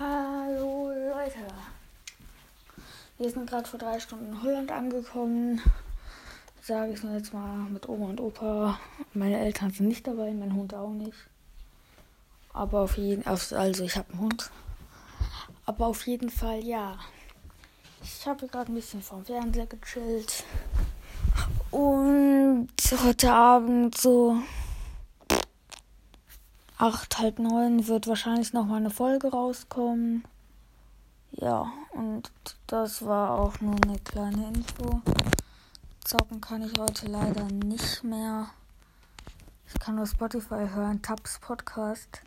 Hallo Leute. Wir sind gerade vor drei Stunden in Holland angekommen. Sage ich nur jetzt mal mit Oma und Opa. Meine Eltern sind nicht dabei, mein Hund auch nicht. Aber auf jeden Fall, also ich habe einen Hund. Aber auf jeden Fall ja. Ich habe gerade ein bisschen vom Fernseher gechillt. Und heute Abend so acht, halb neun wird wahrscheinlich noch mal eine Folge rauskommen. Ja, und das war auch nur eine kleine Info. Zocken kann ich heute leider nicht mehr. Ich kann nur Spotify hören, Tabs Podcast.